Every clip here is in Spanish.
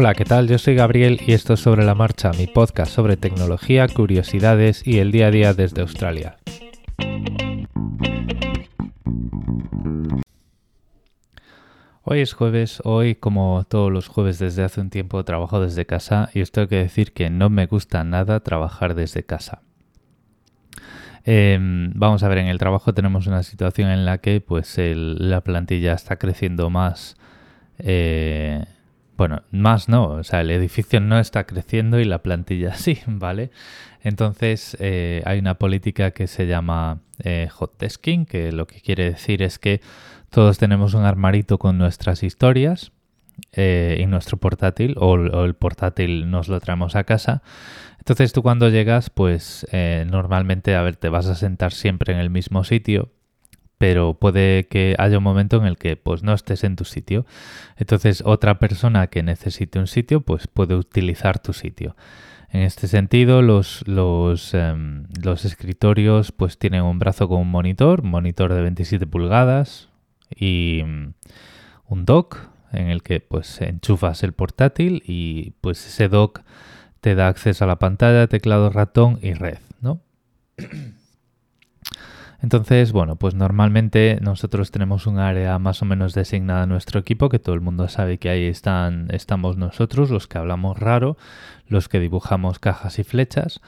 Hola, ¿qué tal? Yo soy Gabriel y esto es Sobre la Marcha, mi podcast sobre tecnología, curiosidades y el día a día desde Australia. Hoy es jueves, hoy como todos los jueves desde hace un tiempo trabajo desde casa y os tengo que decir que no me gusta nada trabajar desde casa. Em, vamos a ver, en el trabajo tenemos una situación en la que pues la plantilla está creciendo más eh, bueno, más no, o sea, el edificio no está creciendo y la plantilla sí, ¿vale? Entonces eh, hay una política que se llama eh, hot desking, que lo que quiere decir es que todos tenemos un armarito con nuestras historias eh, en nuestro portátil o, el portátil nos lo traemos a casa. Entonces tú cuando llegas, pues normalmente, a ver, te vas a sentar siempre en el mismo sitio pero puede que haya un momento en el que pues no estés en tu sitio. Entonces otra persona que necesite un sitio pues puede utilizar tu sitio. En este sentido, los, los, em, los escritorios pues tienen un brazo con un monitor, monitor de 27 pulgadas y mm, un dock en el que pues enchufas el portátil y pues ese dock te da acceso a la pantalla, teclado, ratón y red, ¿no? Entonces, bueno, pues normalmente nosotros tenemos un área más o menos designada a nuestro equipo, que todo el mundo sabe que ahí están, estamos nosotros, los que hablamos raro, los que dibujamos cajas y flechas.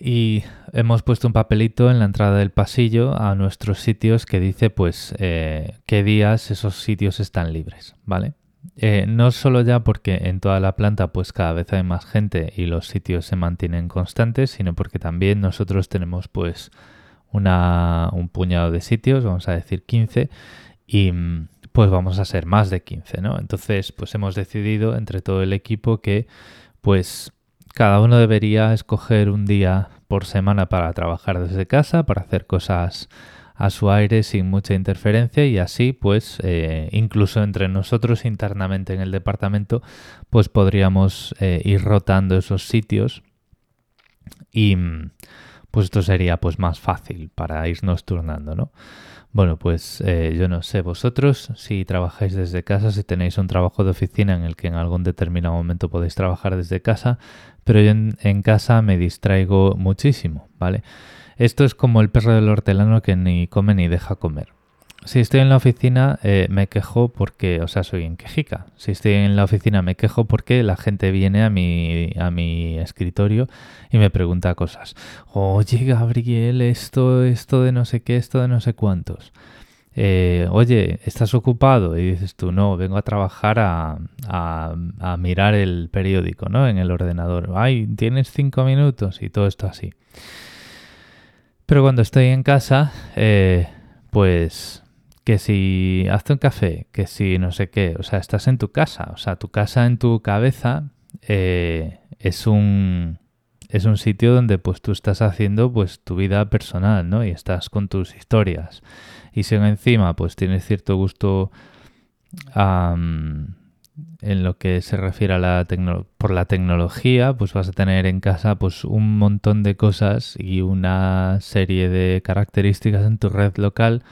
Y hemos puesto un papelito en la entrada del pasillo a nuestros sitios que dice pues eh, qué días esos sitios están libres, ¿vale? Eh, no solo ya porque en toda la planta pues cada vez hay más gente y los sitios se mantienen constantes, sino porque también nosotros tenemos pues una, un puñado de sitios, vamos a decir 15, y mm, pues vamos a ser más de 15, ¿no? Entonces, pues hemos decidido entre todo el equipo que pues cada uno debería escoger un día por semana para trabajar desde casa, para hacer cosas a su aire sin mucha interferencia y así pues eh, incluso entre nosotros internamente en el departamento pues podríamos eh, ir rotando esos sitios y mm, pues esto sería pues más fácil para irnos turnando, ¿no? Bueno, pues eh, yo no sé vosotros si trabajáis desde casa, si tenéis un trabajo de oficina en el que en algún determinado momento podéis trabajar desde casa, pero yo en casa me distraigo muchísimo, ¿vale? Esto es como el perro del hortelano que ni come ni deja comer. Si estoy en la oficina eh, me quejo porque, o sea, soy en quejica. Si estoy en la oficina me quejo porque la gente viene a mi, a mi escritorio y me pregunta cosas. Oye, Gabriel, esto, esto de no sé qué, esto de no sé cuántos. Eh, oye, ¿estás ocupado? Y dices tú, no, vengo a trabajar a, a, mirar el periódico, ¿no? En el ordenador. Ay, tienes cinco minutos y todo esto así. Pero cuando estoy en casa, eh, pues que si hazte un café, que si no sé qué, o sea, estás en tu casa, o sea, tu casa en tu cabeza eh, es un es un sitio donde pues tú estás haciendo pues tu vida personal, ¿no? Y estás con tus historias. Y si encima pues tienes cierto gusto en lo que se refiere a la por la tecnología, pues vas a tener en casa pues un montón de cosas y una serie de características en tu red local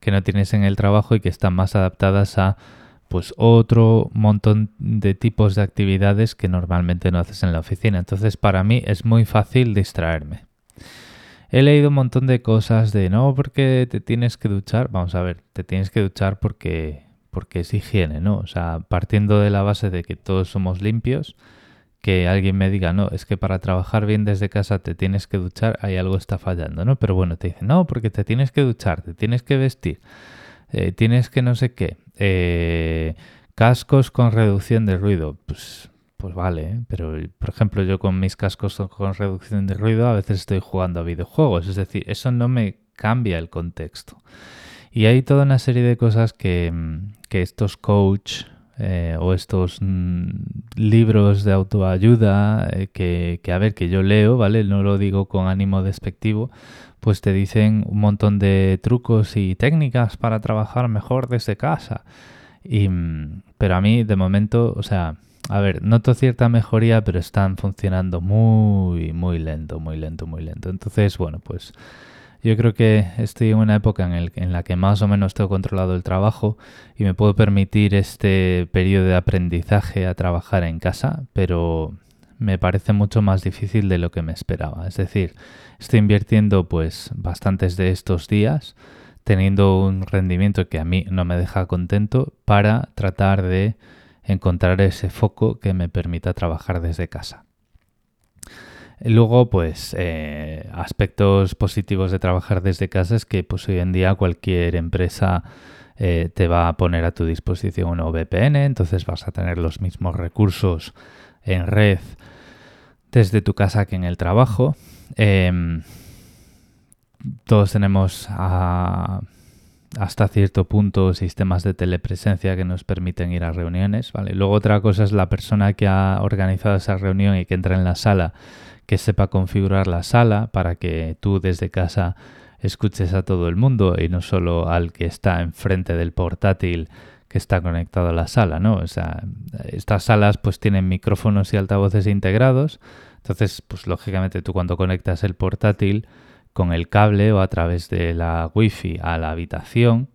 que no tienes en el trabajo y que están más adaptadas a pues otro montón de tipos de actividades que normalmente no haces en la oficina. Entonces para mí es muy fácil distraerme. He leído un montón de cosas de no porque te tienes que duchar. Vamos a ver, te tienes que duchar porque porque es higiene, ¿no? O sea, partiendo de la base de que todos somos limpios, que alguien me diga, no, es que para trabajar bien desde casa te tienes que duchar, ahí algo está fallando, ¿no? Pero bueno, te dicen, no, porque te tienes que duchar, te tienes que vestir, eh, tienes que no sé qué, eh, cascos con reducción de ruido, pues, pues vale, ¿eh? pero por ejemplo yo con mis cascos con reducción de ruido a veces estoy jugando a videojuegos, es decir, eso no me cambia el contexto. Y hay toda una serie de cosas que, que estos coach eh, o estos mm, libros de autoayuda eh, que, que, a ver, que yo leo, ¿vale? No lo digo con ánimo despectivo, pues te dicen un montón de trucos y técnicas para trabajar mejor desde casa. Y, mm, pero a mí, de momento, o sea, a ver, noto cierta mejoría, pero están funcionando muy, muy lento, muy lento, muy lento. Entonces, bueno, pues Yo creo que estoy en una época en, la que más o menos tengo controlado el trabajo y me puedo permitir este periodo de aprendizaje a trabajar en casa, pero me parece mucho más difícil de lo que me esperaba. Es decir, estoy invirtiendo pues bastantes de estos días teniendo un rendimiento que a mí no me deja contento para tratar de encontrar ese foco que me permita trabajar desde casa. Luego, pues, eh, aspectos positivos de trabajar desde casa es que pues, hoy en día cualquier empresa eh, te va a poner a tu disposición un VPN, entonces vas a tener los mismos recursos en red desde tu casa que en el trabajo. Em, todos tenemos hasta cierto punto sistemas de telepresencia que nos permiten ir a reuniones. ¿vale? Luego otra cosa es la persona que ha organizado esa reunión y que entra en la sala, que sepa configurar la sala para que tú desde casa escuches a todo el mundo y no solo al que está enfrente del portátil que está conectado a la sala, ¿no? O sea, estas salas pues tienen micrófonos y altavoces integrados, entonces pues lógicamente tú cuando conectas el portátil con el cable o a través de la wifi a la habitación,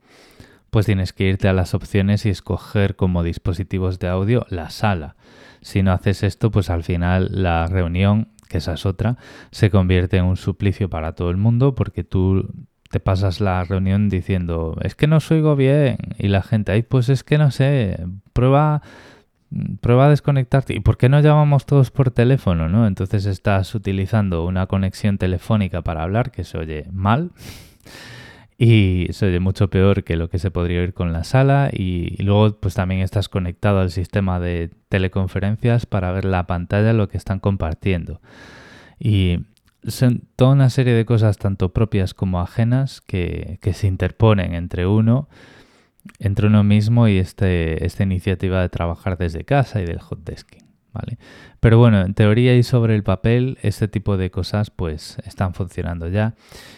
pues tienes que irte a las opciones y escoger como dispositivos de audio la sala. Si no haces esto, pues al final la reunión, que esa es otra, se convierte en un suplicio para todo el mundo porque tú te pasas la reunión diciendo, es que no os oigo bien. Y la gente, ay, pues es que no sé, prueba, prueba a desconectarte. ¿Y por qué no llamamos todos por teléfono? ¿no? Entonces estás utilizando una conexión telefónica para hablar que se oye mal. Y se oye mucho peor que lo que se podría oír con la sala. Y, luego, pues también estás conectado al sistema de teleconferencias para ver la pantalla, lo que están compartiendo. Y son toda una serie de cosas, tanto propias como ajenas, que, se interponen entre uno, entre uno mismo y este, esta iniciativa de trabajar desde casa y del hot desking. ¿Vale? Pero bueno, en teoría y sobre el papel, este tipo de cosas pues están funcionando ya.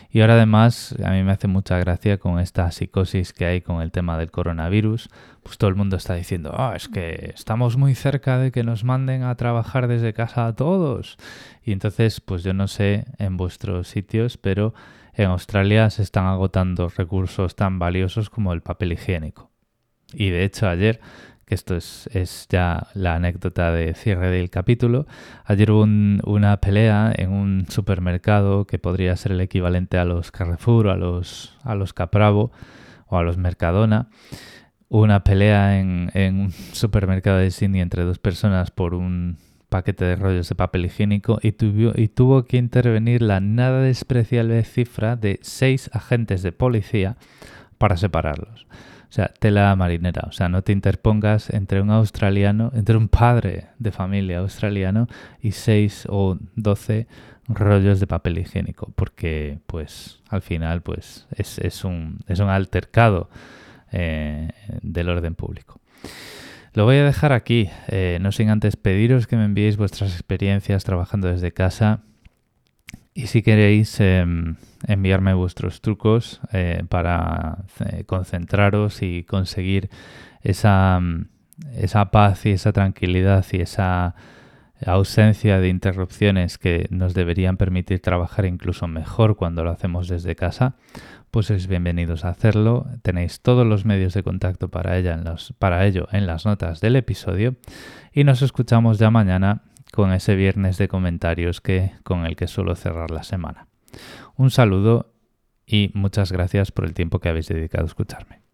Y ahora además, a mí me hace mucha gracia con esta psicosis que hay con el tema del coronavirus. Pues todo el mundo está diciendo, ah, es que estamos muy cerca de que nos manden a trabajar desde casa a todos. Y entonces, pues yo no sé en vuestros sitios, pero en Australia se están agotando recursos tan valiosos como el papel higiénico. Y de hecho ayer que esto es, ya la anécdota de cierre del capítulo. Ayer hubo una pelea en un supermercado que podría ser el equivalente a los Carrefour, a los, a los Capravo o a los Mercadona. Una pelea en, un supermercado de Sydney entre dos personas por un paquete de rollos de papel higiénico y y tuvo que intervenir la nada despreciable cifra de seis agentes de policía para separarlos. O sea, tela marinera. O sea, no te interpongas entre un australiano, entre un padre de familia australiano y seis o doce rollos de papel higiénico. Porque, pues, al final, pues, es, un, es un altercado eh, del orden público. Lo voy a dejar aquí, eh, no sin antes pediros que me enviéis vuestras experiencias trabajando desde casa y si queréis em, enviarme vuestros trucos eh, para eh, concentraros y conseguir esa, mm, esa paz y esa tranquilidad y esa ausencia de interrupciones que nos deberían permitir trabajar incluso mejor cuando lo hacemos desde casa, pues sois bienvenidos a hacerlo. Tenéis todos los medios de contacto para, ella para ello en las notas del episodio y nos escuchamos ya mañana con ese viernes de comentarios que, con el que suelo cerrar la semana. Un saludo y muchas gracias por el tiempo que habéis dedicado a escucharme.